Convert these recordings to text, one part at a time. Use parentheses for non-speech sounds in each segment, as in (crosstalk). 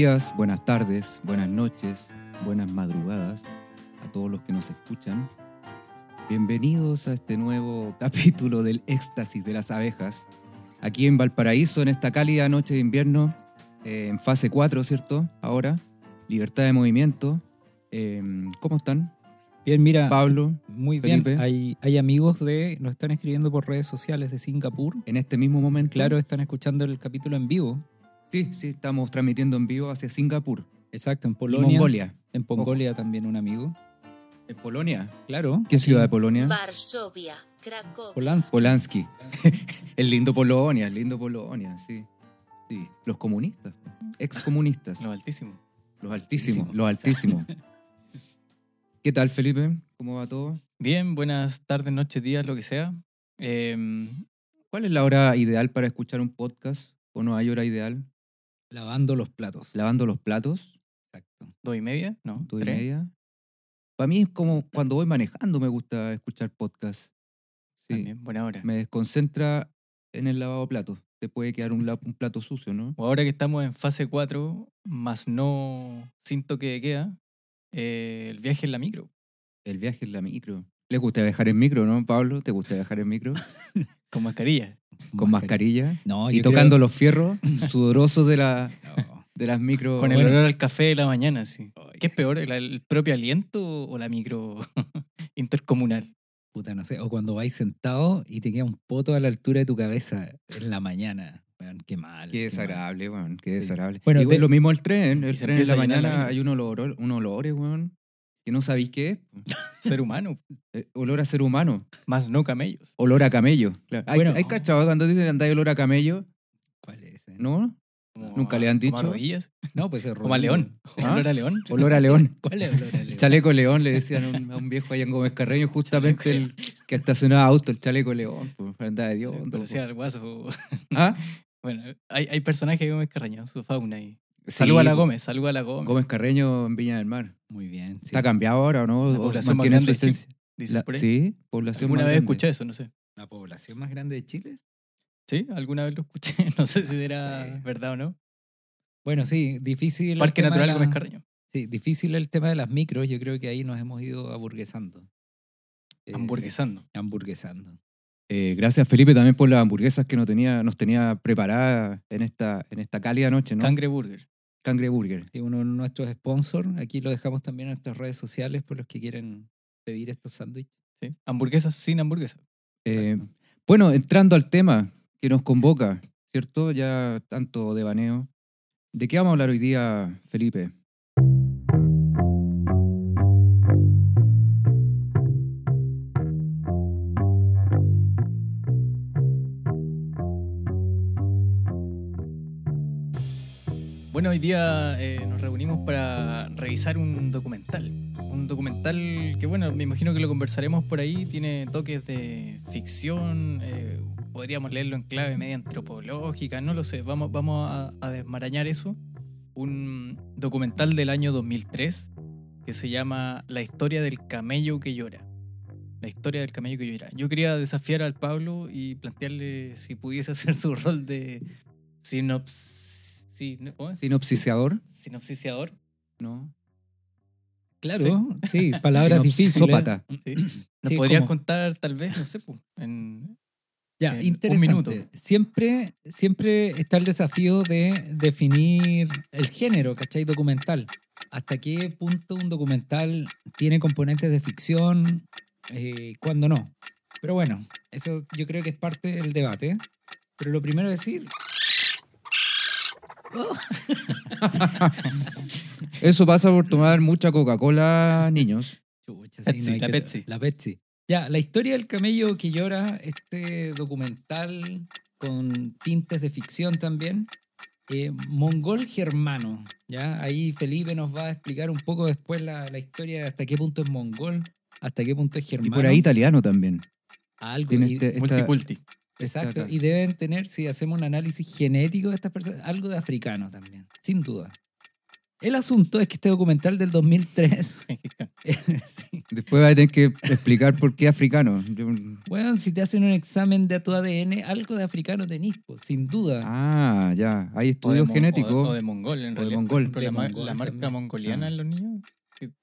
Días, buenas tardes, buenas noches, buenas madrugadas a todos los que nos escuchan. Bienvenidos a este nuevo (laughs) capítulo del éxtasis de las abejas. Aquí en Valparaíso, en esta cálida noche de invierno, eh, en fase 4, ¿cierto? Ahora, libertad de movimiento. Eh, ¿Cómo están? Bien, mira, Pablo, muy bien. Hay, hay amigos de, nos están escribiendo por redes sociales de Singapur. en este mismo momento. Claro, están escuchando el capítulo en vivo. Sí, sí, estamos transmitiendo en vivo hacia Singapur Exacto, en y Polonia. Mongolia. En Mongolia también un amigo. ¿En Polonia? Claro. ¿Qué ciudad de Polonia? Varsovia, Cracovia. Polanski. Polanski. (laughs) el lindo Polonia, el lindo Polonia, sí. Sí, los comunistas, excomunistas, Lo altísimo. los altísimos, Altísimo. los altísimos. (laughs) ¿Qué tal, Felipe? ¿Cómo va todo? Bien, buenas tardes, noches, días, lo que sea. Em, ¿Cuál es la hora ideal para escuchar un podcast? ¿O no hay hora ideal? Lavando los platos. ¿Lavando los platos? Exacto. ¿Dos y media? No, ¿Dos y tres. media? Para mí es como cuando voy manejando me gusta escuchar podcast. Sí, También, buena hora. me desconcentra en el lavado de platos. Te puede quedar un, la- un plato sucio, ¿no? O ahora que estamos en fase 4, más no sin toque de queda, eh, el viaje en la micro. El viaje en la micro. ¿Le gusta viajar en micro, no, Pablo? ¿Te gusta viajar en micro? (laughs) Con mascarilla. Con mascarilla. No, y tocando creo- los fierros (laughs) sudorosos de, la, No. de las micro. Con el olor al café de la mañana, sí. ¿Qué es peor, el, el propio aliento o la micro (laughs) intercomunal? Puta, no sé. O cuando vais sentado y te queda un poto a la altura de tu cabeza en la mañana. Qué mal. Qué desagradable, weón. Qué desagradable. Bueno, y lo mismo el tren. El tren en la mañana hay un olor, un olores, weón. Que no sabéis qué es. (laughs) Ser humano, Eh, olor a ser humano. más no camellos. Olor a camello. Claro. ¿Hay, Bueno. ¿hay cachado cuando dicen que andáis olor a camello? ¿Cuál es ese? ¿No? Como Nunca le han como a dicho. rodillas, No, pues es (laughs) como a león. ¿Ah? Olor a león. Olor a león. (laughs) ¿Cuál es olor a león? Chaleco león, le decían a un, a un viejo allá en Gómez Carreño, justamente el que estacionaba auto, el chaleco león, pues, para andar de Dios. Parecía el guaso. ¿Ah? Bueno, hay, hay personajes de Gómez Carreño, su fauna ahí. Sí, Saluda a la Gómez, saluda a la Gómez. Gómez Carreño en Viña del Mar. Muy bien. sí. ¿Está cambiado ahora o no? La ¿O población más su grande de Chile. esencia? Dicen La- por ahí. sí, población Alguna más vez grande. escuché eso, no sé. ¿La población más grande de Chile? Sí, alguna vez lo escuché. (laughs) No sé si No era verdad o no. Bueno, sí, difícil. Parque Natural la- Gómez Carreño. Sí, difícil el tema de las micros. Yo creo que ahí nos hemos ido aburguesando. Eh, Hamburguesando. hamburguesando. Eh, gracias Felipe también por las hamburguesas que nos tenía, nos tenía preparadas en esta, en esta cálida noche, ¿no? Cangre Burger. Cangre Burger. Sí, uno de nuestros sponsors. Aquí lo dejamos también en nuestras redes sociales por los que quieren pedir estos sándwiches. ¿sí? Hamburguesas sin hamburguesa. Eh, bueno, entrando al tema que nos convoca, ¿cierto? Ya tanto de baneo. ¿De qué vamos a hablar hoy día, Felipe? Bueno, hoy día eh, nos reunimos para revisar un documental. Un documental que, bueno, me imagino que lo conversaremos por ahí. Tiene toques de ficción. eh, podríamos leerlo en clave media antropológica. No lo sé. Vamos, vamos a, desmarañar eso. Un documental del año 2003 que se llama La historia del camello que llora. La historia del camello que llora. Yo quería desafiar al Pablo y plantearle si pudiese (laughs) hacer su rol de sinops... Sinopsiciador, sinopsisiador. ¿no? Claro, sí, (laughs) palabras difíciles. ¿sí? ¿Nos Sí, podrías contar, tal vez, no sé, pu, en, Ya, en un interesante. minuto. Siempre, siempre está el desafío de definir el género, ¿cachai? Documental. ¿Hasta qué punto un documental tiene componentes de ficción? Eh, ¿Cuándo no? Pero bueno, eso yo creo que es parte del debate. Pero lo primero es decir, (laughs) Eso pasa por tomar mucha Coca-Cola, niños. Chucha, Pepsi, no hay la que- Pepsi. La Pepsi. Ya, la historia del camello que llora, este documental con tintes de ficción también. eh, mongol germano, ¿ya? Ahí Felipe nos va a explicar un poco después la, la historia de hasta qué punto es mongol, hasta qué punto es germano. Y por ahí italiano también. Algo. Tiene este- esta- multiculti. Exacto. Y deben tener, si hacemos un análisis genético de estas personas, algo de africano también, sin duda. El asunto es que este documental del 2003. (laughs) (laughs) sí. Después vas a tener que explicar por qué africano. Yo- Bueno, si te hacen un examen de tu ADN, algo de africano tenís, pues, sin duda. Ah, ya. Hay de estudios genéticos. O de, o de mongol, en de realidad. mongol. Ejemplo, De la, mongol la marca también. mongoliana Ah. en los niños,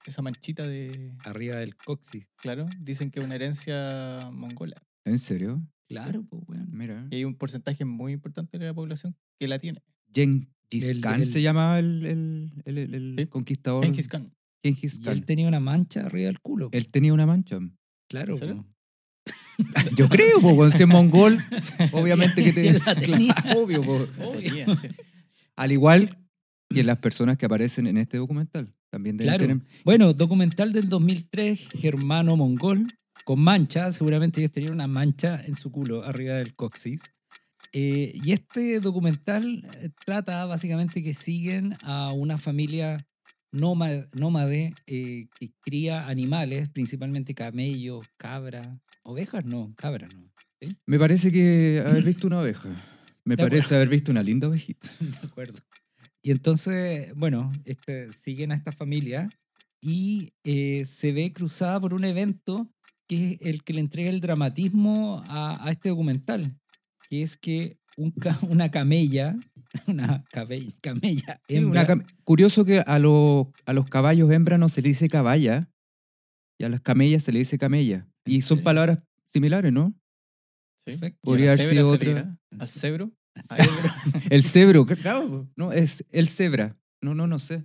esa manchita de. Arriba del coxis. Claro, dicen que es una herencia mongola. ¿En serio? Claro, pues, weón. Mira. Y hay un porcentaje muy importante de la población que la tiene. Gengis El- Khan el- se llamaba el, el, el- el- el Sí. conquistador. Genghis Khan. Gengis Y Khan. él tenía una mancha arriba del culo. Él tenía una mancha. claro. (laughs) Yo creo, po, cuando si es mongol, (laughs) obviamente que te. (laughs) Y la tenía. Obvio, po. Obvio. Tenía, sí. Al igual que las personas que aparecen en este documental. También deben Claro. tener. Bueno, documental del 2003, germano-mongol, con mancha. Seguramente ellos tenían una mancha en su culo arriba del coxis. Eh, y este documental eh, trata básicamente que siguen a una familia nómade, nómade eh, que cría animales, principalmente camellos, cabras, ovejas no, cabras no. Me parece que haber visto una oveja. Me De parece acuerdo. haber visto una linda ovejita. (laughs) De acuerdo. Y entonces, bueno, este, siguen a esta familia y eh, se ve cruzada por un evento que es el que le entrega el dramatismo a, a este documental, que es que un ca- (laughs) una camella, (laughs) una cabe- camella, Sí, hembra, una cam- Curioso que a, los a los caballos hembra no se le dice caballa y a las camellas se le dice camella. Y son Sí. palabras similares, ¿no? Sí. Perfecto. ¿Y a Podría haber cebra sido otra-? ¿A cebro? (laughs) El cebro, claro. No, es el cebra. No, no, no sé.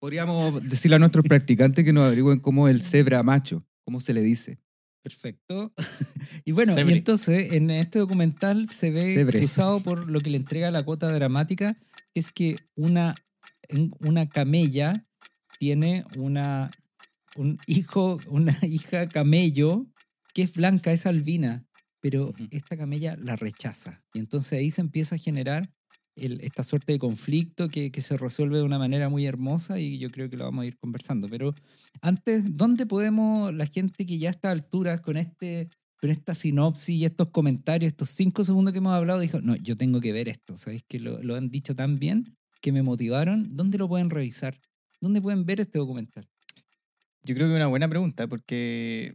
Podríamos decirle a nuestros practicantes que nos averigüen cómo es el cebra macho, cómo se le dice. Perfecto. (laughs) Y bueno, y entonces en este documental se ve Sebre. cruzado por lo que le entrega la cuota dramática, que es que una, una camella tiene una, un hijo, una (laughs) hija camello que es blanca, es albina, pero esta camella la rechaza. Y entonces ahí se empieza a generar el- esta suerte de conflicto que, que se resuelve de una manera muy hermosa y yo creo que lo vamos a ir conversando. Pero antes, ¿dónde podemos, la gente que ya está a alturas con, este, con esta sinopsis y estos comentarios, estos cinco segundos que hemos hablado, dijo, no, yo tengo que ver esto, ¿sabéis que lo, lo han dicho tan bien que me motivaron? ¿Dónde lo pueden revisar? ¿Dónde pueden ver este documental? Yo creo que es una buena pregunta porque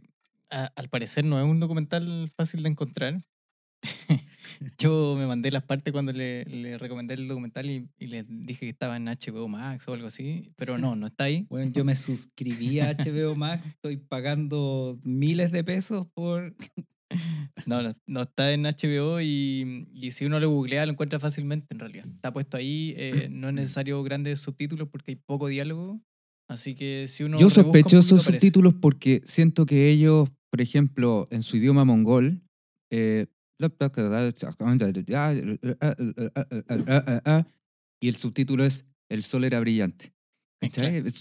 a- al parecer no es un documental fácil de encontrar. (laughs) (laughs) Yo me mandé las partes cuando le, le recomendé el documental y, y les dije que estaba en HBO Max o algo así, pero no, no está ahí. Bueno, yo me suscribí a (laughs) HBO Max, estoy pagando miles de pesos por... (laughs) No, no, no está en HBO y, y si uno lo googlea lo encuentra fácilmente en realidad. Está puesto ahí, eh, (clears throat) no es necesario grandes subtítulos porque hay poco diálogo, así que si uno... Yo sospecho esos subtítulos porque siento que ellos, por ejemplo, en su idioma mongol, eh, (laughs) y el subtítulo es El sol era brillante.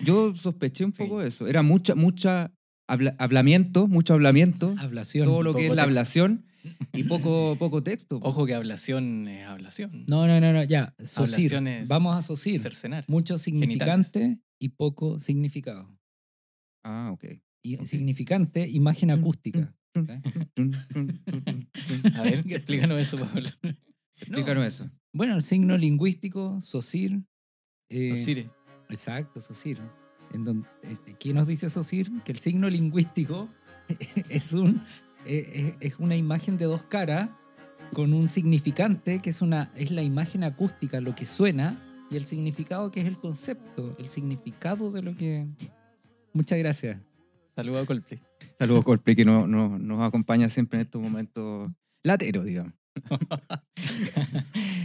Yo sospeché un Sí. poco eso. Era mucha, mucha habla- hablamiento, mucho hablamiento, Ablación. todo lo que es la texto. ablación y (laughs) poco, poco texto. Ojo que ablación es ablación. No, no, no, no, ya. Sosir. Vamos a sosir. Cercenar. Mucho significante y poco significado. Ah, ok. Y Ok. significante, imagen acústica. (laughs) A ver, (laughs) explícanos eso, Pablo. Explícanos eso. Bueno, el signo lingüístico, sosir. eh. Exacto, sosir. En donde, eh, ¿Qué nos dice sosir? Que el signo lingüístico (laughs) es, un, eh, es es una imagen de dos caras con un significante que es, una, es la imagen acústica, lo que suena, y el significado que es el concepto, el significado de lo que... Muchas gracias. Saludos a Coldplay. Saludos, Coldplay, que no, no- nos acompaña siempre en estos momentos lateros, digamos. (laughs)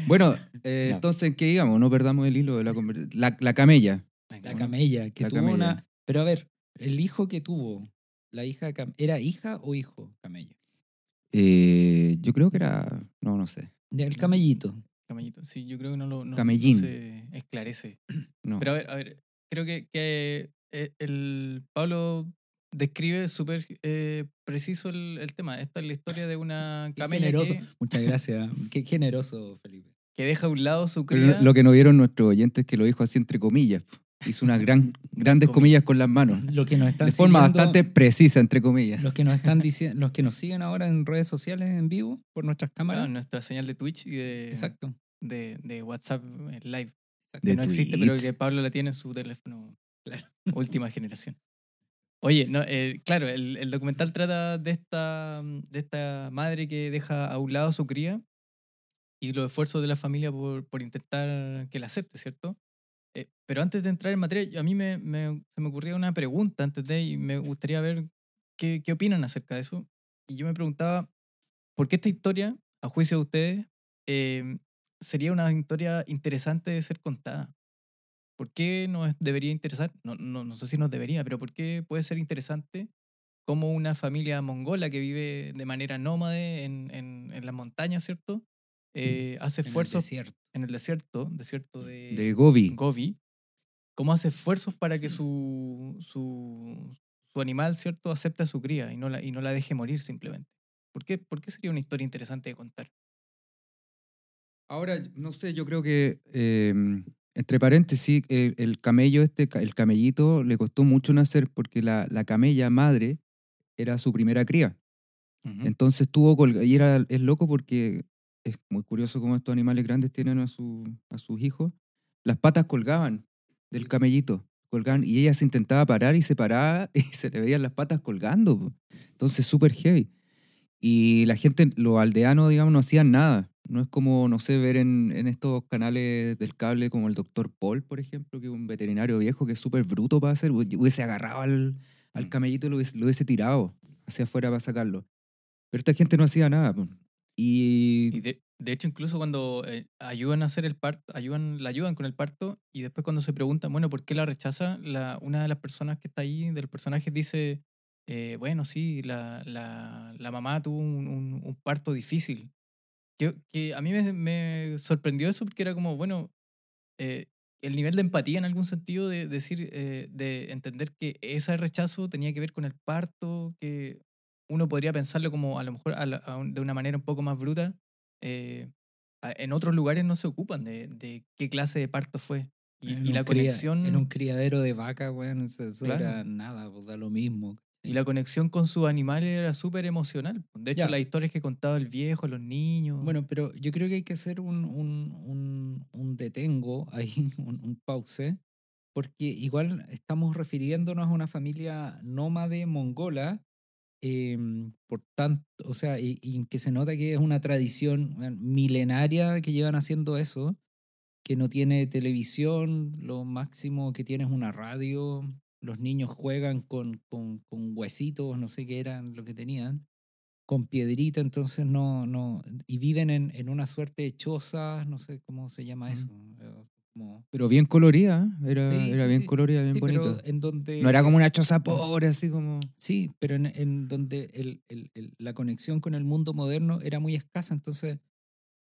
Bueno, eh, Ya. entonces, ¿en qué íbamos? No perdamos el hilo de la conversación. La, la camella. La camella, que La tuvo camella. una... Pero a ver, el hijo que tuvo, la hija, cam- ¿era hija o hijo camello? Eh, yo creo que era. No, no sé. El camellito. Camellito. Sí, yo creo que no lo no- no Camellín. se esclarece. No. Pero a ver, a ver, creo que, que, eh, el Pablo describe súper eh, preciso el, el tema. Esta es la historia de una Qué camella generoso. que, Muchas gracias. Qué generoso, Felipe. que deja a un lado su Pero cría. lo que no vieron nuestros oyentes es que lo dijo así entre comillas. Hizo unas gran, (laughs) grandes comillas con las manos. Lo que nos están De forma siguiendo- bastante precisa, entre comillas. Los que nos están diciendo, (laughs) los que nos siguen ahora en redes sociales en vivo por nuestras cámaras. nuestra señal de Twitch y de, Exacto. de, de WhatsApp eh, Live. De que no existe, pero que Pablo la tiene en su teléfono. Claro. Última generación. Oye, no, eh, claro, el, documental trata de esta, de esta madre que deja a un lado a su cría y los esfuerzos de la familia por, por intentar que la acepte, ¿cierto? Eh, pero antes de entrar en materia, a mí me, me- se me ocurría una pregunta antes de y me gustaría ver qué, qué opinan acerca de eso. Y yo me preguntaba, ¿por qué esta historia, a juicio de ustedes, eh, sería una historia interesante de ser contada? ¿Por qué nos debería interesar? No, no, no sé si nos debería, pero ¿por qué puede ser interesante cómo una familia mongola que vive de manera nómade en, en, en las montañas, ¿cierto? Eh, hace En el esfuerzos desierto. en el desierto, desierto de, De Gobi. Gobi, cómo hace esfuerzos para que su, su, su animal, ¿cierto?, acepte a su cría y no la, y no la deje morir simplemente. ¿Por qué, ¿Por qué sería una historia interesante de contar? Ahora, no sé, yo creo que, eh, entre paréntesis, eh, el camello, este, el camellito, le costó mucho nacer porque la, la camella madre era su primera cría. Entonces tuvo y era es loco porque es muy curioso cómo estos animales grandes tienen a, su, a sus hijos. Las patas colgaban del camellito, colgaban y ella se intentaba parar y se paraba (laughs) y se le veían las patas colgando. Entonces súper heavy. Y la gente, los aldeanos, digamos, no hacían nada. No es como, no sé, ver en, en estos canales del cable como el doctor Paul, por ejemplo, que es un veterinario viejo que es súper bruto para hacer. Hu- Hubiese agarrado al, al Mm. camellito y lo hubiese, lo hubiese tirado hacia afuera para sacarlo. Pero esta gente no hacía nada. Y, Y de, de hecho, incluso cuando eh, ayudan a hacer el parto, ayudan, la ayudan con el parto, y después cuando se preguntan, bueno, ¿por qué la rechaza? La, una de las personas que está ahí, del personaje, dice, eh, bueno, sí, la, la, la mamá tuvo un, un- un parto difícil. Que, que a mí me, me sorprendió eso porque era como, bueno, eh, el nivel de empatía en algún sentido de decir, eh, de entender que ese rechazo tenía que ver con el parto, que uno podría pensarlo como a lo mejor a la- a un- de una manera un poco más bruta. eh, en otros lugares no se ocupan de, de qué clase de parto fue. Y, En y un la cría- conexión... En un criadero de vaca, eso, eso Claro. era nada, pues da lo mismo. Y la conexión con sus animales era súper emocional. De hecho, Ya. las historias que contaba el viejo, los niños. Bueno, pero yo creo que hay que hacer un, un, un, un detengo ahí, (laughs) un, un pause, porque igual estamos refiriéndonos a una familia nómade mongola, em, por tanto, o sea, y, y que se nota que es una tradición milenaria que llevan haciendo eso, que no tiene televisión, lo máximo que tiene es una radio, los niños juegan con, con, con huesitos, no sé qué eran lo que tenían con piedrita, entonces no, no, y viven en, en una suerte de chozas, no sé cómo se llama eso. eh, como- pero bien colorida, ¿eh? era, Sí, era sí, bien sí. colorida, bien bonita. en donde... No era como una choza pobre, así como... Sí, pero en, en donde el, el- el- la conexión con el mundo moderno era muy escasa, entonces,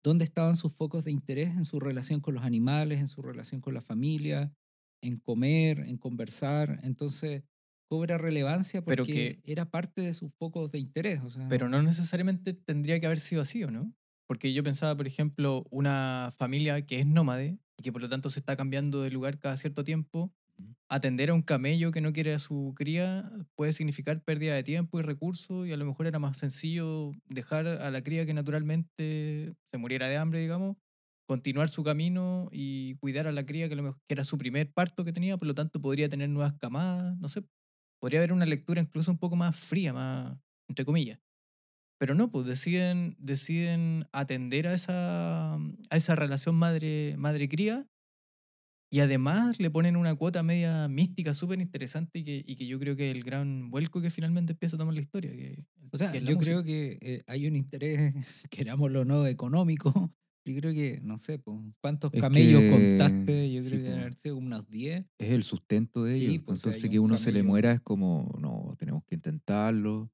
¿dónde estaban sus focos de interés en su relación con los animales, en su relación con la familia, en comer, en conversar? Entonces, cobra relevancia porque Pero que- era parte de sus focos de interés. O sea, Pero no necesariamente tendría que haber sido así, ¿o no? Porque yo pensaba, por ejemplo, una familia que es nómade y que por lo tanto se está cambiando de lugar cada cierto tiempo, atender a un camello que no quiere a su cría puede significar pérdida de tiempo y recursos y a lo mejor era más sencillo dejar a la cría que naturalmente se muriera de hambre, digamos, continuar su camino y cuidar a la cría que, a lo mejor, que era su primer parto que tenía, por lo tanto podría tener nuevas camadas, no sé, podría haber una lectura incluso un poco más fría, más entre comillas. Pero no, pues deciden, deciden atender a esa, a esa relación madre- madre-cría y además le ponen una cuota media mística súper interesante y que, y que yo creo que es el gran vuelco que finalmente empieza a tomar la historia. Que, O sea, que yo música. creo que eh, hay un interés, (laughs) querámoslo o no, económico. Yo creo que, no sé, pues, ¿cuántos Es camellos que- contaste? Yo sí, creo que deben haber sido unos 10. Es el sustento de Sí, ellos. pues, sea, Entonces que un uno se le muera es como, no, tenemos que intentarlo.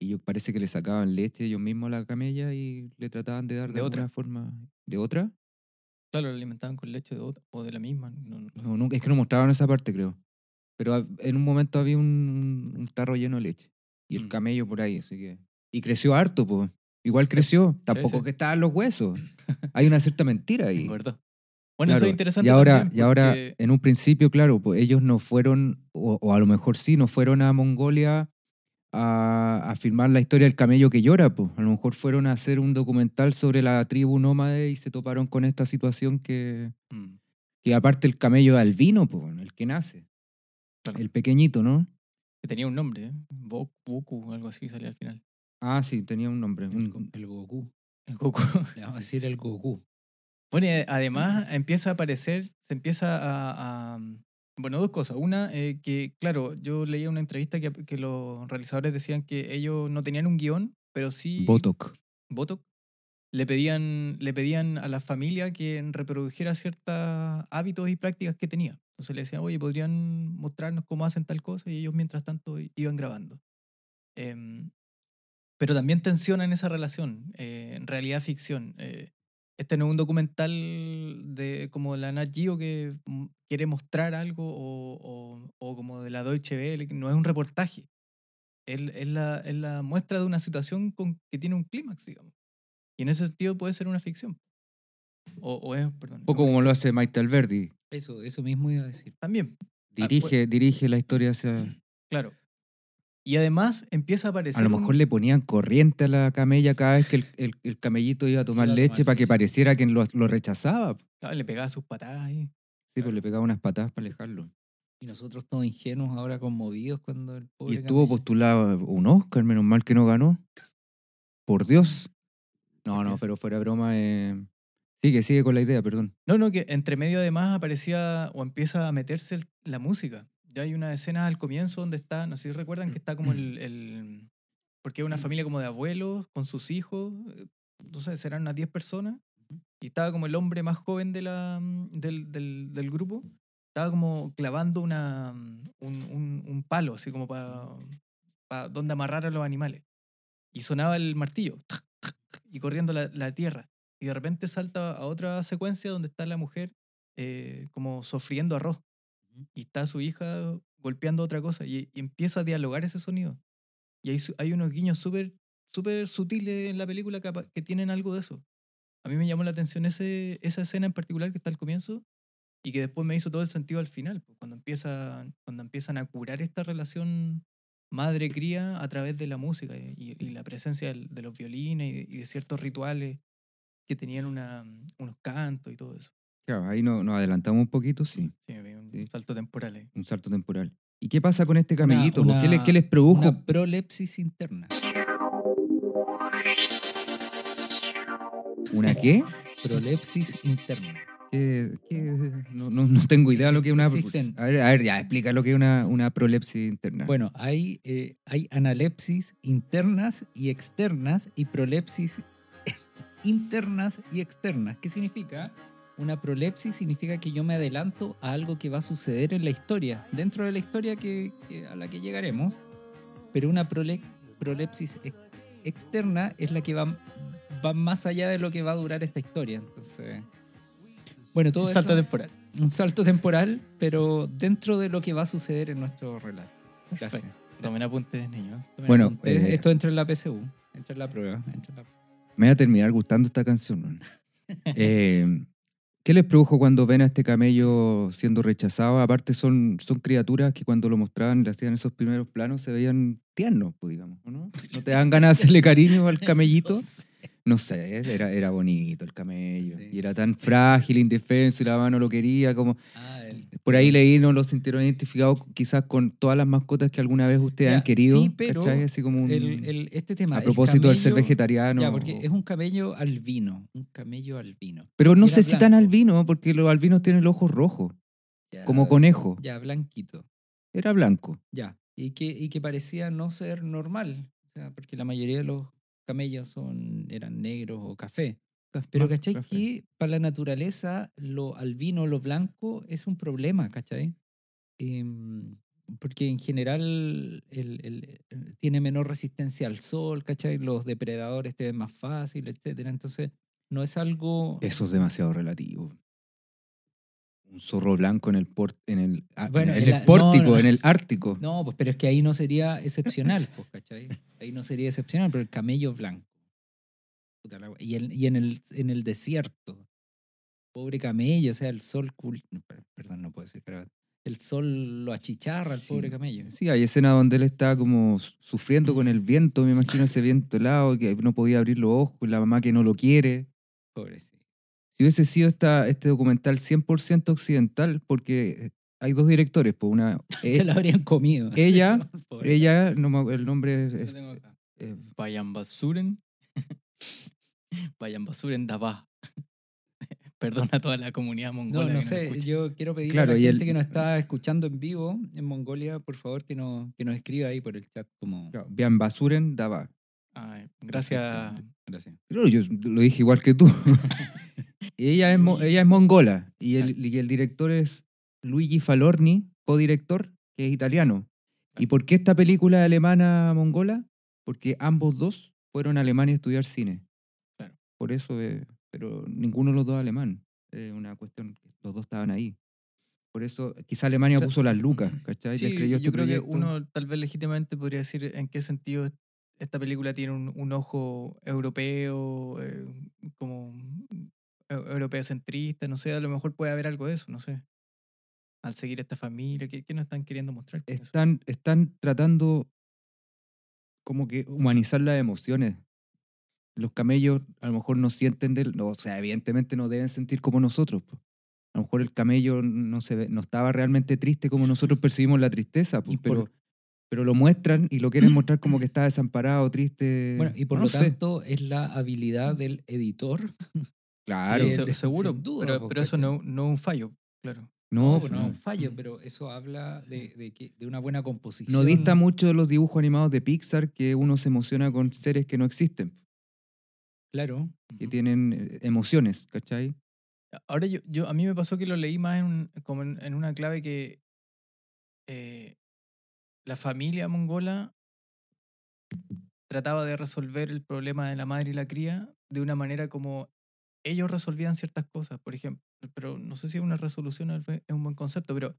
Y yo parece que le sacaban leche ellos mismos a la camella y le trataban de dar de, De otra. forma. ¿De otra? Claro, lo alimentaban con leche de otra o de la misma. no- no es que no mostraban esa parte, creo. Pero en un momento había un, un tarro lleno de leche. Y el Mm. camello por ahí, así que. Y creció harto, pues. Igual creció. Tampoco sí. que estaban los huesos. Hay una cierta mentira ahí. (laughs) Bueno, eso es interesante. Y ahora, también y ahora en un principio, claro, pues ellos no fueron, o, o a lo mejor sí, no fueron a Mongolia a, a filmar la historia del camello que llora, pues. A lo mejor fueron a hacer un documental sobre la tribu nómade y se toparon con esta situación que, Mm. Que aparte el camello albino, pues, el que nace. Claro. El pequeñito, ¿no? Que tenía un nombre, ¿eh? Bo- Boku, algo así salía al final. Ah, sí, tenía un nombre. El, un- Go- el Goku. El Goku. (laughs) Le vamos a decir el Goku. Bueno, y (clears throat) además empieza a aparecer, se empiza a... a- bueno, dos cosas. Una, eh, que claro, yo leía una entrevista que, que los realizadores decían que ellos no tenían un guion, pero sí... Botoc. Botoc, le pedían, le pedían a la familia que reprodujera ciertos hábitos y prácticas que tenía. Entonces le decían, oye, ¿podrían mostrarnos cómo hacen tal cosa? Y ellos mientras tanto iban grabando. Em, pero también tensionan esa relación, eh, en realidad ficción. Eh, este no es un documental de como la Nat Geo que mm, quiere mostrar algo o, o- o como de la Deutsche Welle, no es un reportaje. Es, es la, es la muestra de una situación con, que tiene un clímax, digamos. Y en ese sentido puede ser una ficción. O, o es, perdón. Un poco una como lo historia. hace Mike Alberdi. Eso, eso mismo iba a decir. También, Dirige, dirige la historia hacia... claro. Y además empieza a aparecer. A lo un- mejor le ponían corriente a la camella cada vez que el, el- el camellito iba a tomar Iba a leche tomar para que pareciera que lo, lo rechazaba. claro, le pegaba sus patadas ahí. Sí, pues le pegaba unas patadas para alejarlo. Y nosotros todos ingenuos ahora conmovidos cuando el pobre Y estuvo camello- postulado un Oscar, menos mal que no ganó. Por Dios. No, no, pero fuera broma. eh, Sigue, sigue con la idea, perdón. No, no, que entre medio además aparecía o empieza a meterse el- la música. Ya hay una escena al comienzo donde está, no sé si recuerdan que está como el. (clears throat) el- porque es una familia como de abuelos con sus hijos, eh, no sé, serán unas 10 personas. Y estaba como el hombre más joven de la, del, del, del grupo, estaba como clavando una, un, un, un palo, así como para donde amarrar a los animales. Y sonaba el martillo, y corriendo la, la tierra. Y de repente salta a otra secuencia donde está la mujer eh, como sofriendo arroz. Y está su hija golpeando otra cosa. Y, empieza a dialogar ese sonido. Y hay, hay unos guiños súper súper sutiles en la película que, que tienen algo de eso. A mí me llamó la atención ese, esa escena en particular que está al comienzo y que después me hizo todo el sentido al final, pues, cuando, empieza, cuando empiezan a curar esta relación madre-cría a través de la música y, y la presencia de los violines y de, ciertos rituales que tenían unos cantos y todo eso. Claro, ahí no- nos adelantamos un poquito, sí. Sí, un Sí. salto temporal ahí. Un salto temporal. ¿Y qué pasa con este Una- camellito? ¿Qué, le- una- qué les produjo? Una prolepsis interna. ¿Una qué? Prolepsis interna. ¿Qué- qué? No, no- no tengo idea de lo que es una... Existen- A ver, a ver, ya, explica lo que es una, una prolepsis interna. Bueno, hay, eh, hay analepsis internas y externas y prolepsis (laughs) internas y externas. ¿Qué significa? Una prolepsis significa que yo me adelanto a algo que va a suceder en la historia, dentro de la historia que, que- a la que llegaremos. Pero una prole- prolepsis ex- externa es la que va, va más allá de lo que va a durar esta historia. Entonces, bueno, todo Un eso- salto temporal. un salto temporal, pero dentro de lo que va a suceder en nuestro relato. Gracias. Perfecto. Tomen apuntes, niños. Tomen Bueno, apuntes. eh, esto entra en la PSU, entra en la prueba. entra en la- Me va a terminar gustando esta canción. (laughs) Eh, ¿Qué les produjo cuando ven a este camello siendo rechazado? Aparte son, son criaturas que cuando lo mostraban, le hacían esos primeros planos, se veían tiernos, pues, digamos, ¿o ¿no? ¿No te dan ganas de hacerle cariño al (laughs) camellito? No sé, era, era bonito el camello. Sí. Y era tan frágil, indefenso, y la mamá no lo quería, como... Ah, el- Por ahí leí, no lo sintieron identificados quizás con todas las mascotas que alguna vez ustedes Ya, han querido. sí, pero ¿cachai? Así como un... el- el- este tema. a el propósito del ser vegetariano. Ya, porque es un camello albino. Un camello albino. Pero no sé si tan blanco. albino, porque los albinos tienen los ojos rojos, Ya, como conejo. Ya, blanquito. Era blanco. Ya. Y que, y que parecía no ser normal. O sea, porque la mayoría de los camellos son, eran negros o café. Pero Ah, ¿cachai? café. Que para la naturaleza lo albino, lo blanco es un problema, ¿cachai? Em, porque en general el- el- el- tiene menor resistencia al sol, ¿cachai? Los depredadores te ven más fácil, etcétera. Entonces, no es algo... Eso es demasiado relativo. Un zorro blanco en el, port, en el, ah, Bueno, en en el la- pórtico, no. en el Ártico. No, pues pero es que ahí no sería excepcional, pues, ¿cachai? Ahí no sería excepcional, pero el camello blanco. Y, el- y en, el, en el desierto. Pobre camello, o sea, el sol... cul- Perdón, no puedo decir carabat. El sol lo achicharra al Sí. pobre camello. Sí, hay escenas donde él está como su- sufriendo con el viento, me imagino ese viento helado, que no podía abrir los ojos, la mamá que no lo quiere. Pobre, sí. Si hubiese sido esta, este documental 100% occidental, porque hay dos directores, pues una... (laughs) Se eh, la habrían comido. (laughs) ella- ella, no me- el nombre es... Es- acá. eh, Vayan basuren. Vayan (laughs) basuren Davá. Perdona a toda la comunidad No, mongola. no nos sé, escucha. yo quiero pedirle Claro, a la y el- gente que nos está escuchando en vivo en Mongolia, por favor, que nos, que nos escriba ahí por el chat como... Bian Basuren Dava. Ay, gracias. Gracias. Claro, yo lo dije igual que tú. (laughs) ella, es, ella es mongola y el, y el director es Luigi Falorni, codirector, que es italiano. ¿Y por qué esta película es alemana-mongola? Porque ambos dos fueron a Alemania a estudiar cine. Claro. Por eso, eh, pero ninguno de los dos alemán. Es una cuestión, los dos estaban ahí. Por eso, quizá Alemania puso las lucas, ¿cachai? Sí, Les creyó yo este creo que uno tal vez legítimamente podría decir en qué sentido es- esta película tiene un, un ojo europeo, eh, como eu- europeo centrista, no sé, a lo mejor puede haber algo de eso, no sé. Al seguir esta familia, ¿qué, qué nos están queriendo mostrar? eso? están, están tratando como que humanizar las emociones. Los camellos a lo mejor no sienten del, no, o sea, evidentemente no deben sentir como nosotros. po. A lo mejor el camello no se ve- no estaba realmente triste como nosotros (laughs) percibimos la tristeza, po, Y por- pero, pero lo muestran y lo quieren (clears throat) mostrar como que está desamparado, triste. Bueno, y por no lo sé. tanto es la habilidad del editor. (laughs) claro. Se- seguro, sin duda, pero, pero eso no, no es un fallo, claro. no, No, pues no, es un fallo, pero eso habla de, de, que, de una buena composición. No dista mucho de los dibujos animados de Pixar que uno se emociona con seres que no existen, Claro. que tienen eh, emociones, ¿cachai? Ahora yo, yo, a mí me pasó que lo leí más en, un- como en, en una clave que eh, la familia mongola trataba de resolver el problema de la madre y la cría de una manera como ellos resolvían ciertas cosas, por ejemplo, pero no sé si una resolución es un buen concepto, pero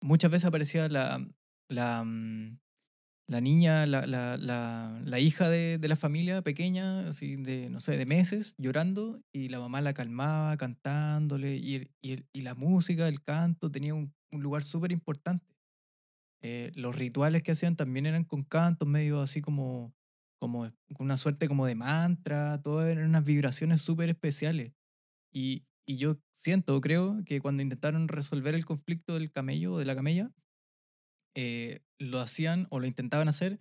muchas veces aparecía la, la, mm, la niña, la, la, la, hija de, de la familia pequeña, así de, no sé, de meses, llorando, y la mamá la calmaba cantándole, y, y, la música, el canto, tenía un, un lugar súper importante. Eh, los rituales que hacían también eran con cantos, medio así como, como una suerte como de mantra, todo eran unas vibraciones súper especiales. Y, y yo siento, creo, que cuando intentaron resolver el conflicto del camello o de la camella, eh, lo hacían o lo intentaban hacer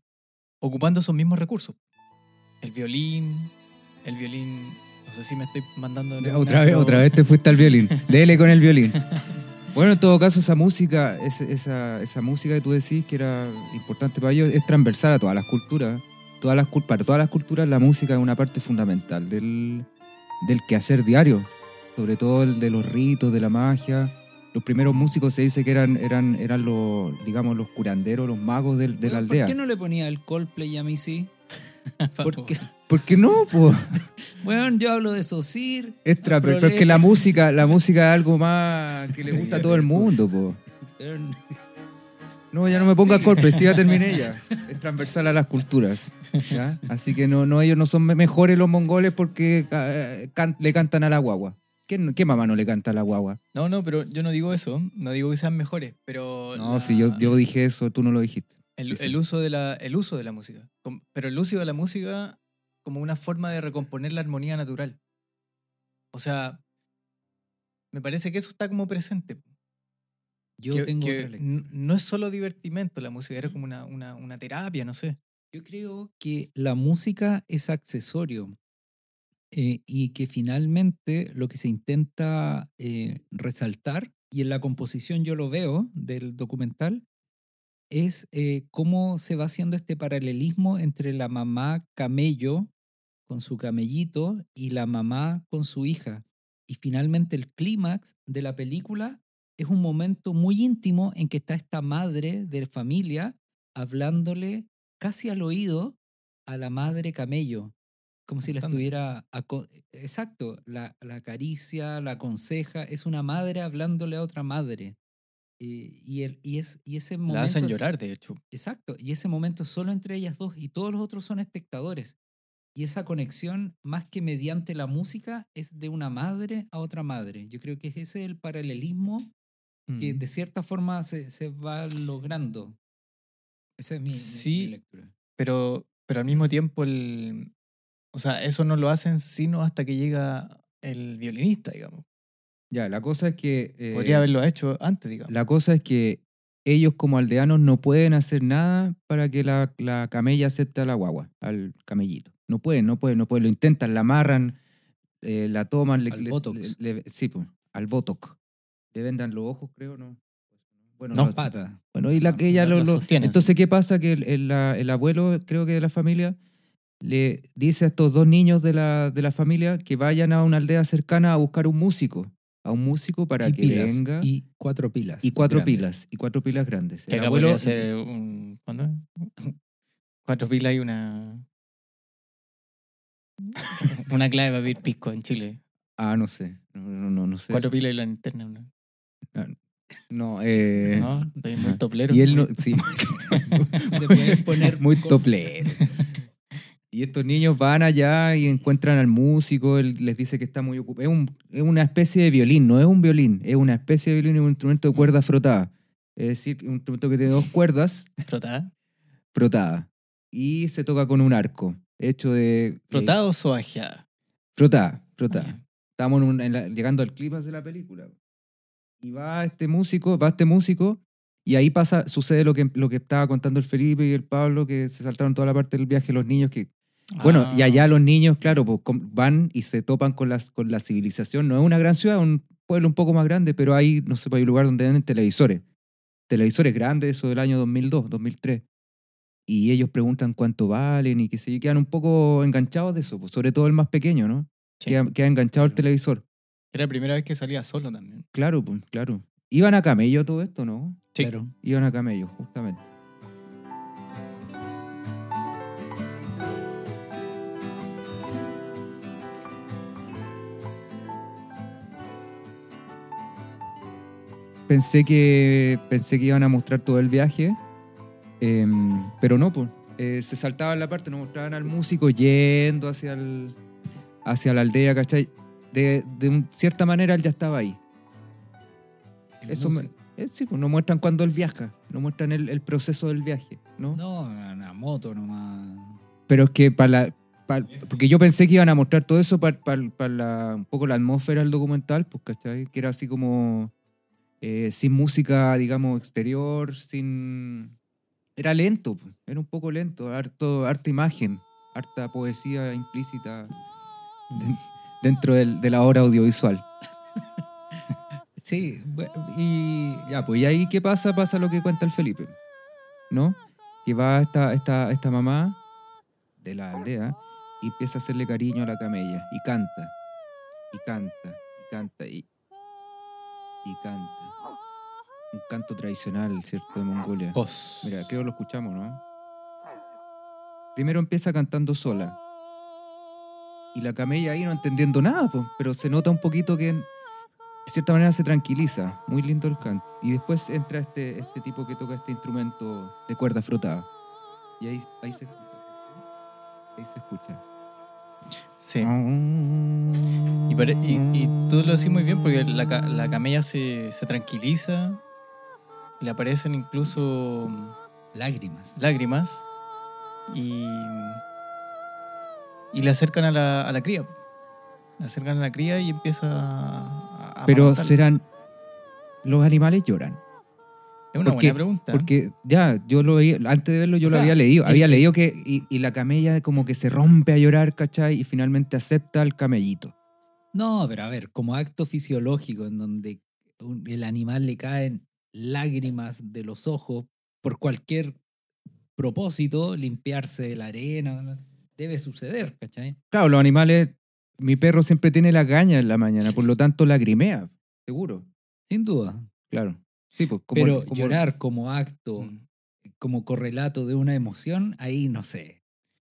ocupando esos mismos recursos. El violín, el violín, no sé si me estoy mandando... en Otra vez, otra vez te fuiste al violín. (laughs) Dele con el violín. Bueno, en todo caso, esa música, esa, esa, esa música que tú decís que era importante para ellos, es transversal a todas las culturas. Todas las, para todas las culturas la música es una parte fundamental del, del quehacer diario. Sobre todo el de los ritos, de la magia. Los primeros músicos se dice que eran, eran, eran los, digamos, los curanderos, los magos del- de, la aldea. ¿Por qué no le ponía el Coldplay a mí sí? (laughs) Porque, ¿Por qué no? po? (laughs) bueno, yo hablo de Sosir. Es tra- pero, pero es que la música, la música es algo más que le gusta a todo el (laughs) mundo, po. No, ya no me ponga Coldplay, sí, ya terminé ya. (laughs) Es transversal a las culturas. ¿ya? Así que no, no, ellos no son me- mejores los mongoles porque eh, can- le cantan a la guagua. ¿Qué, ¿Qué mamá no le canta a la guagua? No, no, pero yo no digo eso, no digo que sean mejores, pero... No, la- si yo, yo dije eso, tú no lo dijiste. El, Sí, sí. el uso de la, el uso de la música. Pero el uso de la música como una forma de recomponer la armonía natural. O sea, me parece que eso está como presente. Yo que, tengo que otra lectura. n- no es solo divertimento la música, era como una, una, una terapia, no sé. Yo creo que la música es accesorio eh, y que finalmente lo que se intenta eh, resaltar, y en la composición yo lo veo del documental, es eh, cómo se va haciendo este paralelismo entre la mamá camello con su camellito y la mamá con su hija. Y finalmente el clímax de la película es un momento muy íntimo en que está esta madre de familia hablándole casi al oído a la madre camello, como si la estuviera... Exacto, la, la acaricia, la aconseja, es una madre hablándole a otra madre. Eh, y, el, y, es, y ese momento... La hacen llorar, de hecho. Exacto, y ese momento solo entre ellas dos y todos los otros son espectadores. Y esa conexión, más que mediante la música, es de una madre a otra madre. Yo creo que ese es el paralelismo que Mm. de cierta forma se, se va logrando. Esa es mi, Sí. lectura. Pero, pero al mismo tiempo, el, o sea, eso no lo hacen sino hasta que llega el violinista, digamos. Ya, la cosa es que... eh, Podría haberlo hecho antes, digamos. La cosa es que ellos como aldeanos no pueden hacer nada para que la, la camella acepte a la guagua, al camellito. No pueden, no pueden, no pueden. Lo intentan, la amarran, eh, la toman. Le, Al le- botox. le- le- sí, pues, al botox. Le vendan los ojos, creo, ¿no? Bueno, No, no, pata. Bueno, y la, No, ella lo- lo, lo lo- sostiene, Entonces, ¿qué pasa? Que el, el- abuelo, creo que de la familia, le dice a estos dos niños de la, de la familia que vayan a una aldea cercana a buscar un músico. A un músico para y que pilas. venga. Y cuatro pilas. Y cuatro grandes. pilas, y cuatro pilas grandes. El abuelo, ser un. ¿Cuándo? es? (coughs) Cuatro pilas y una. (laughs) Una clave para pedir pisco en Chile. Ah, no sé. No, no, no, no sé. Cuatro pilas y la linterna. Una. No, eh, ¿No? Muy toplero. Y él no, sí, (laughs) Te poner muy toplero. Y estos niños van allá y encuentran al músico, él les dice que está muy ocupado. Es, un- es una especie de violín, no es un violín, es una especie de violín, es un instrumento de cuerda frotada. Es decir, un instrumento que tiene dos cuerdas ¿Frotada? frotadas. Y se toca con un arco, hecho de... eh, ¿Frotada o soajeada? Frotada, frotada. Ah, Estamos en la- llegando al clímax de la película. Y va este músico, va este músico, y ahí pasa, sucede lo que, lo que estaba contando el Felipe y el Pablo, que se saltaron toda la parte del viaje los niños que. Bueno, y Ah. allá los niños, claro, pues van y se topan con, las, con la civilización. No es una gran ciudad, es un pueblo un poco más grande, pero hay, no sé, hay un lugar donde venden televisores. Televisores grandes, eso del año 2002, 2003. Y ellos preguntan cuánto valen y que se quedan un poco enganchados de eso, pues, sobre todo el más pequeño, ¿no? Sí. Queda, queda enganchado al televisor. Era la primera vez que salía solo también. Claro, pues, claro. Iban a camello todo esto, ¿no? Sí. Claro. Iban a camello, justamente. Pensé que, pensé que iban a mostrar todo el viaje, em, pero no, pues. Eh, se saltaban la parte, nos mostraban al músico yendo hacia, el, hacia la aldea, ¿cachai? De, de cierta manera él ya estaba ahí. Eso me, eh, sí, pues no muestran cuando él viaja, no muestran el, el proceso del viaje, ¿no? No, una moto nomás. Pero es que para la. pa- porque yo pensé que iban a mostrar todo eso para, la, un poco la atmósfera del documental, pues, ¿cachai? Que era así como. eh, sin música, digamos, exterior, sin. Era lento, pues, era un poco lento, harto, harta imagen, harta poesía implícita de- dentro del- de la obra audiovisual. (laughs) Sí, y Ya, pues y ahí qué pasa, pasa lo que cuenta el Felipe, ¿no? Que va esta, esta, esta mamá de la aldea y empieza a hacerle cariño a la camella y canta, y canta, y canta, y, y canta. Un canto tradicional, ¿cierto? De Mongolia. Pos. Mira, creo que lo escuchamos, ¿no? Primero empieza cantando sola. Y la camella ahí no entendiendo nada, pues, pero se nota un poquito que de cierta manera se tranquiliza. Muy lindo el canto. Y después entra este, este tipo que toca este instrumento de cuerda frotada. Y ahí, ahí se escucha. Ahí se escucha. Sí. Ah. Y, pare- y- y tú lo decís muy bien porque la, la camella se, se tranquiliza, le aparecen incluso lágrimas. lágrimas y, y le acercan a la, a la cría. Le acercan a la cría y empieza a... a Pero serán. Los animales lloran. Es una porque- buena pregunta. Porque ya, yo lo veía, antes de verlo yo O lo sea, había leído. Había el- leído que, y, y la camella como que se rompe a llorar, ¿cachai? Y finalmente acepta al camellito. No, pero a ver, como acto fisiológico en donde un- el animal le caen lágrimas de los ojos por cualquier propósito, limpiarse la arena, ¿no? Debe suceder, ¿cachai? Claro, los animales, mi perro siempre tiene la caña en la mañana, por lo tanto lagrimea, seguro. Sin duda. Claro. Sí, pues como, pero como- llorar como acto, Mm. como correlato de una emoción, ahí no sé.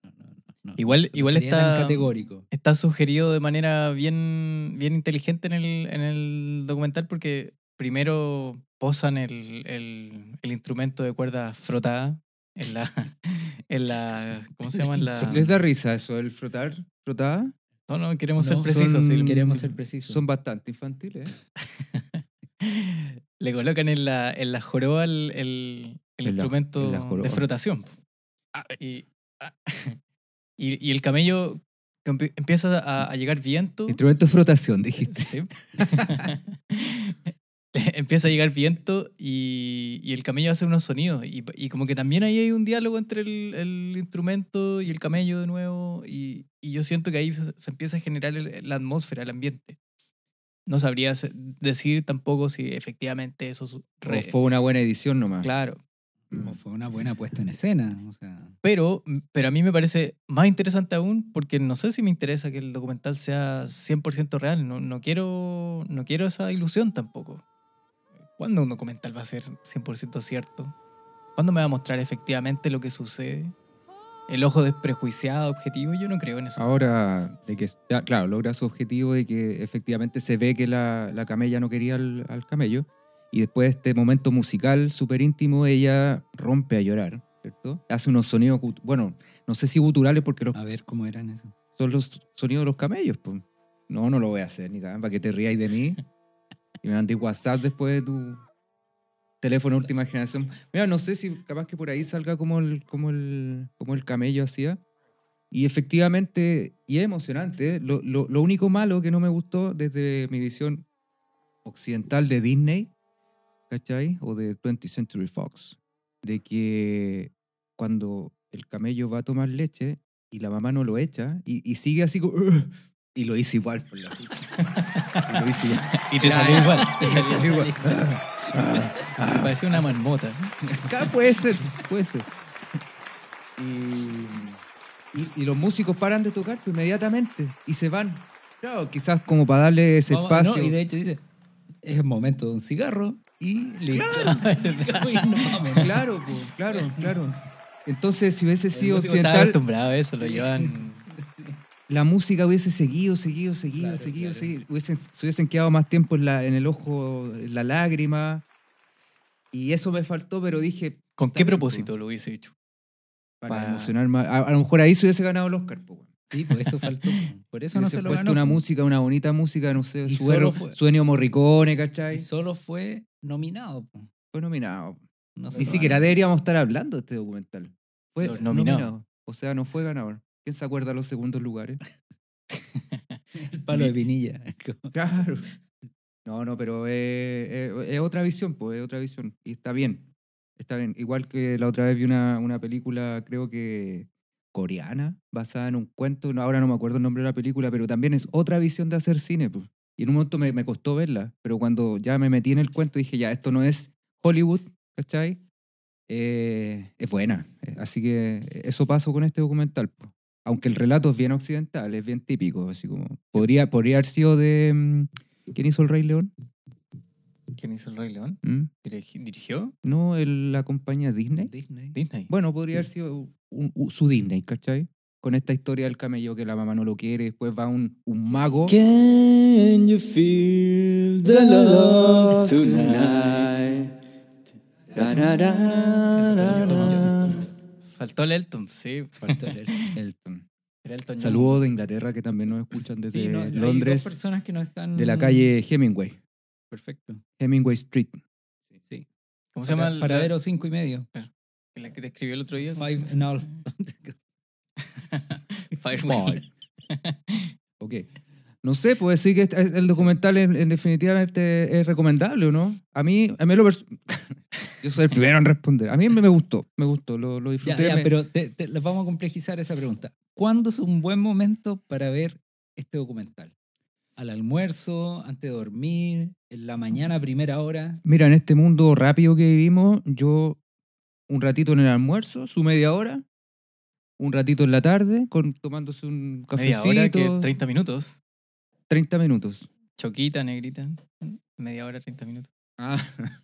No, no, no, no. Igual- igual está- categórico. Está sugerido de manera bien, bien inteligente en el, en el documental porque primero posan el, el- el instrumento de cuerda frotada en la, (laughs) en la ¿cómo se llama? (laughs) En la, ¿Les da risa eso, el frotar, frotada? no, no, queremos No, ser precisos. son- sí, Queremos ser precisos. Son bastante infantiles. ¿eh? (laughs) Le colocan en la, en la joroba el, el- instrumento la de frotación. Y, ah, y, y el camello empieza a, a llegar viento. Instrumento de frotación, dijiste. Sí. (laughs) Empieza a llegar viento y, y el camello hace unos sonidos. Y, y como que también ahí hay un diálogo entre el, el instrumento y el camello de nuevo. Y, y yo siento que ahí se, se empieza a generar el- la atmósfera, el ambiente. No sabría decir tampoco si efectivamente eso es O re- fue una buena edición nomás. Claro. Mm. O fue una buena puesta en escena. O sea, Pero, pero a mí me parece más interesante aún porque no sé si me interesa que el documental sea 100% real. No, no, quiero, no quiero esa ilusión tampoco. ¿Cuándo un documental va a ser 100% cierto? ¿Cuándo me va a mostrar efectivamente lo que sucede? ¿El ojo desprejuiciado, objetivo? Yo no creo en eso. Ahora, de que, claro, logra su objetivo de que efectivamente se ve que la, la camella no quería al, al camello. Y después de este momento musical súper íntimo, ella rompe a llorar, ¿cierto? Hace unos sonidos, bueno, no sé si guturales porque los- a ver cómo eran eso. son los sonidos de los camellos. Pues. No, no lo voy a hacer, ni para que te ríais de mí. (laughs) Y me mandé WhatsApp después de tu teléfono última generación. Mira, no sé si capaz que por ahí salga como el, como el, como el camello hacía. Y efectivamente, y es emocionante. ¿eh? Lo, lo- lo único malo que no me gustó desde mi visión occidental de Disney, ¿cachai? O de 20th Century Fox, de que cuando el camello va a tomar leche y la mamá no lo echa y, y sigue así y lo hice igual. Por la puta. (laughs) Y lo hice igual. Y te Ya, salió igual. Te Me salió salió igual. Me pareció una marmota. Claro, puede ser, puede ser. Y, y- y los músicos paran de tocar pues, inmediatamente y se van. Claro, quizás como para darle ese Vamos- espacio. no, y de hecho dice, es el momento de un cigarro y vamos. Claro, (laughs) pues, claro, claro. Entonces, si hubiese sido occidental, acostumbrado a eso, lo llevan. La música hubiese seguido, seguido, seguido, Claro, seguido, claro. seguido. Hubiesen- se hubiesen quedado más tiempo en, la, en el ojo, en la lágrima. Y eso me faltó, pero dije, ¿Con qué propósito lo hubiese hecho? para Pa- emocionar más. A, a lo mejor ahí se hubiese ganado el Oscar, pues. Sí, (laughs) por eso faltó. Por eso no se lo puesto ganó. una música, una bonita música, no sé, Y su, solo héroe- fue- su Ennio Morricone, ¿cachai? Y solo fue nominado. po. Fue nominado. No Ni siquiera deberíamos estar hablando de este documental. Fue nominado. O sea, no fue ganador. ¿Quién se acuerda de los segundos lugares? (laughs) El palo de vinilla. (laughs) Claro. No, no, pero es, es- es otra visión, pues, es otra visión. Y está bien. Está bien. Igual que la otra vez vi una, una película, creo que coreana, basada en un cuento. No, ahora no me acuerdo el nombre de la película, pero también es otra visión de hacer cine. Pues. Y en un momento me, me costó verla, pero cuando ya me metí en el cuento dije, ya, esto no es Hollywood, ¿cachai? Eh, es buena. Eh, Así que eso pasó con este documental. pues. Aunque el relato es bien occidental, es bien típico, así como... Podría, podría haber sido de... mm, ¿Quién hizo El Rey León? ¿Quién hizo el Rey León? ¿Mm? Dirigi- ¿Dirigió? ¿No el- la compañía Disney? Disney. Disney. Bueno, podría haber sido un- un- su Disney, ¿cachai? Con esta historia del camello que la mamá no lo quiere, después va un, un mago. Can you feel the love tonight? Da-da-da-da-da. Faltó el Elton, sí. Faltó el- Elton. El (laughs) Elton. Saludos de Inglaterra que también nos escuchan desde Sí, no, hay dos Londres, personas que no están... de la calle Hemingway, Perfecto. Hemingway Street. Sí. ¿Cómo se llama? El- para la- ver o cinco y medio. La que te escribió el otro día. ¿cómo (laughs) Five and half. Firewall. Ok. No sé, puede decir que este- el documental en, en definitivamente es recomendable, ¿o no? A mí, a mí lo (laughs) Yo soy el primero en responder. A mí me, me gustó, me gustó, lo, disfruté. ya, me- pero te, te- les vamos a complejizar esa pregunta. ¿Cuándo es un buen momento para ver este documental? ¿Al almuerzo, antes de dormir, en la mañana, a primera hora? Mira, en este mundo rápido que vivimos, yo un ratito en el almuerzo, su media hora, un ratito en la tarde, con, tomándose un Media cafecito, hora, que 30 minutos. 30 minutos. Choquita, negrita. Media hora, 30 minutos. Ah. (laughs)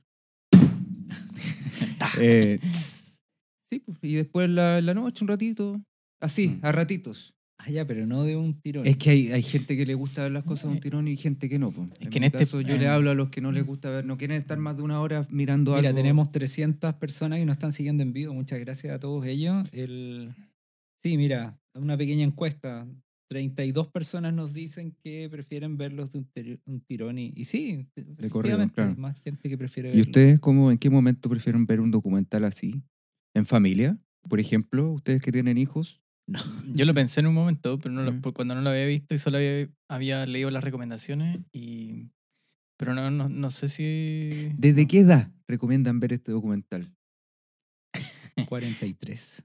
Eh, sí, pues, y después la, la noche, un ratito, así, Mm. a ratitos. Ah, ya, pero no de un tirón. Es que hay, hay gente que le gusta ver las cosas de un tirón y gente que no. pues. Es en que en mi este- caso yo le en- hablo a los que no les gusta ver, no quieren estar más de una hora mirando Mira, algo. tenemos 300 personas que nos están siguiendo en vivo. Muchas gracias a todos ellos. El... Sí, mira, una pequeña encuesta. 32 personas nos dicen que prefieren verlos de un, tirón. Y, y sí, claro. más gente que prefiere ¿Y verlo. ustedes cómo, en qué momento prefieren ver un documental así? ¿En familia? Por ejemplo, ustedes que tienen hijos. No. Yo lo pensé en un momento, pero no lo- Mm. por- cuando no lo había visto y solo había, había leído las recomendaciones y... Pero no, no, no sé si... ¿Desde no. qué edad recomiendan ver este documental? 43.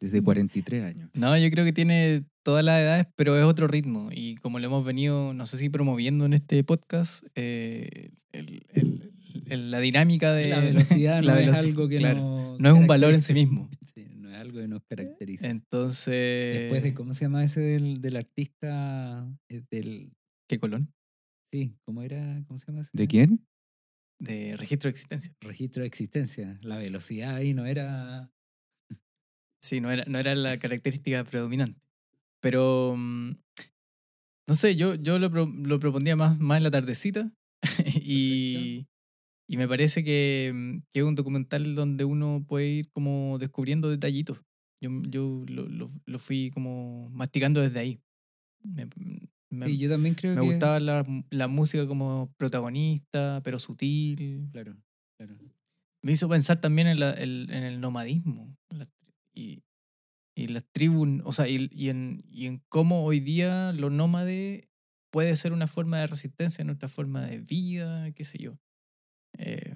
Desde 43 años. No, yo creo que tiene todas las edades, pero es otro ritmo. Y como lo hemos venido, no sé si promoviendo en este podcast, eh, el- el- el- la dinámica de... La velocidad (laughs) la no es veloci- algo que claro. no... No es un valor en sí mismo. (laughs) Sí, no es algo que nos caracteriza. Entonces... Después de, ¿cómo se llama ese del, del artista? eh, Del, ¿Qué colón? sí, ¿cómo era? ¿Cómo se llama ese? ¿De quién? De registro de existencia. Registro de existencia. La velocidad ahí no era... Sí, no era, no era la característica predominante. Pero, mm, no sé, yo, yo lo, pro- lo propondría más, más en la tardecita (laughs) y, y me parece que, mm, que es un documental donde uno puede ir como descubriendo detallitos. Yo, yo lo, lo- lo fui como masticando desde ahí. Me, me- Sí, yo también creo me que... gustaba la, la música como protagonista, pero sutil. Claro, claro. Me hizo pensar también en, la- el, en el nomadismo las y, y las tribus, o sea, y, y en, y en cómo hoy día lo nómade puede ser una forma de resistencia, nuestra forma de vida, qué sé yo. Eh,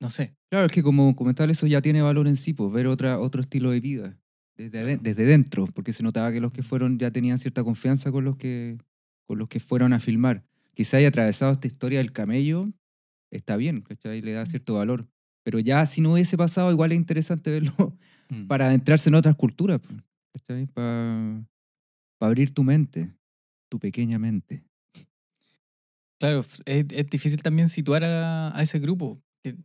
no sé. Claro, es que como documental eso ya tiene valor en sí, pues ver otra, otro estilo de vida. Desde, desde dentro, porque se notaba que los que fueron ya tenían cierta confianza con los que, con los que fueron a filmar. Quizá haya atravesado esta historia del camello, está bien, ¿cachai? Le da cierto valor. Pero ya si no hubiese pasado, igual es interesante (laughs) verlo Mm. para adentrarse en otras culturas, ¿cachai? Para abrir tu mente, tu pequeña mente. Claro, es, es difícil también situar a, a ese grupo. que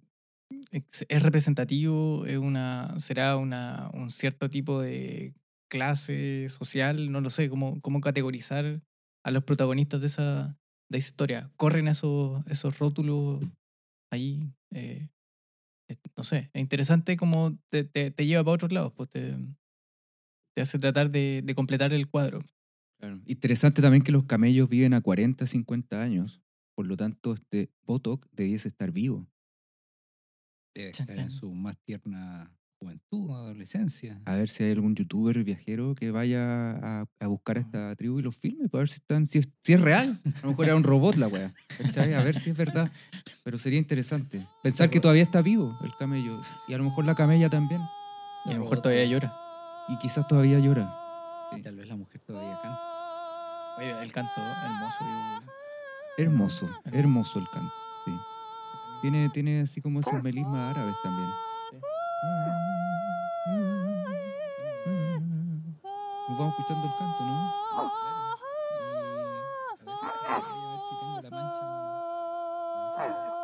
Es, es representativo, es una, será una, un cierto tipo de clase social, no lo sé, cómo, cómo categorizar a los protagonistas de esa, de esa historia. Corren esos, esos rótulos ahí. eh, no sé, es interesante cómo te, te, te lleva para otros lados, pues te, te hace tratar de, de completar el cuadro. Claro. Interesante también que los camellos viven a 40, 50 años. Por lo tanto, este Botox debiese estar vivo. Debe estar en su más tierna juventud, adolescencia. A ver si hay algún youtuber viajero que vaya a, a buscar a esta tribu y los filme para ver si, están, si, es, si es real. A lo mejor era un robot la wea. ¿cachai? A ver si es verdad. Pero sería interesante. Pensar que todavía está vivo el camello. Y a lo mejor la camella también. Y a lo mejor todavía llora. Y quizás todavía llora. Y Tal vez la mujer todavía canta. Oye, el canto hermoso. yo- Hermoso, hermoso el canto. Sí. Tiene, tiene así como esos melismas árabes también. Nos vamos escuchando el canto, ¿no? Ah, claro. Y, a ver, si tengo la mancha. Ah.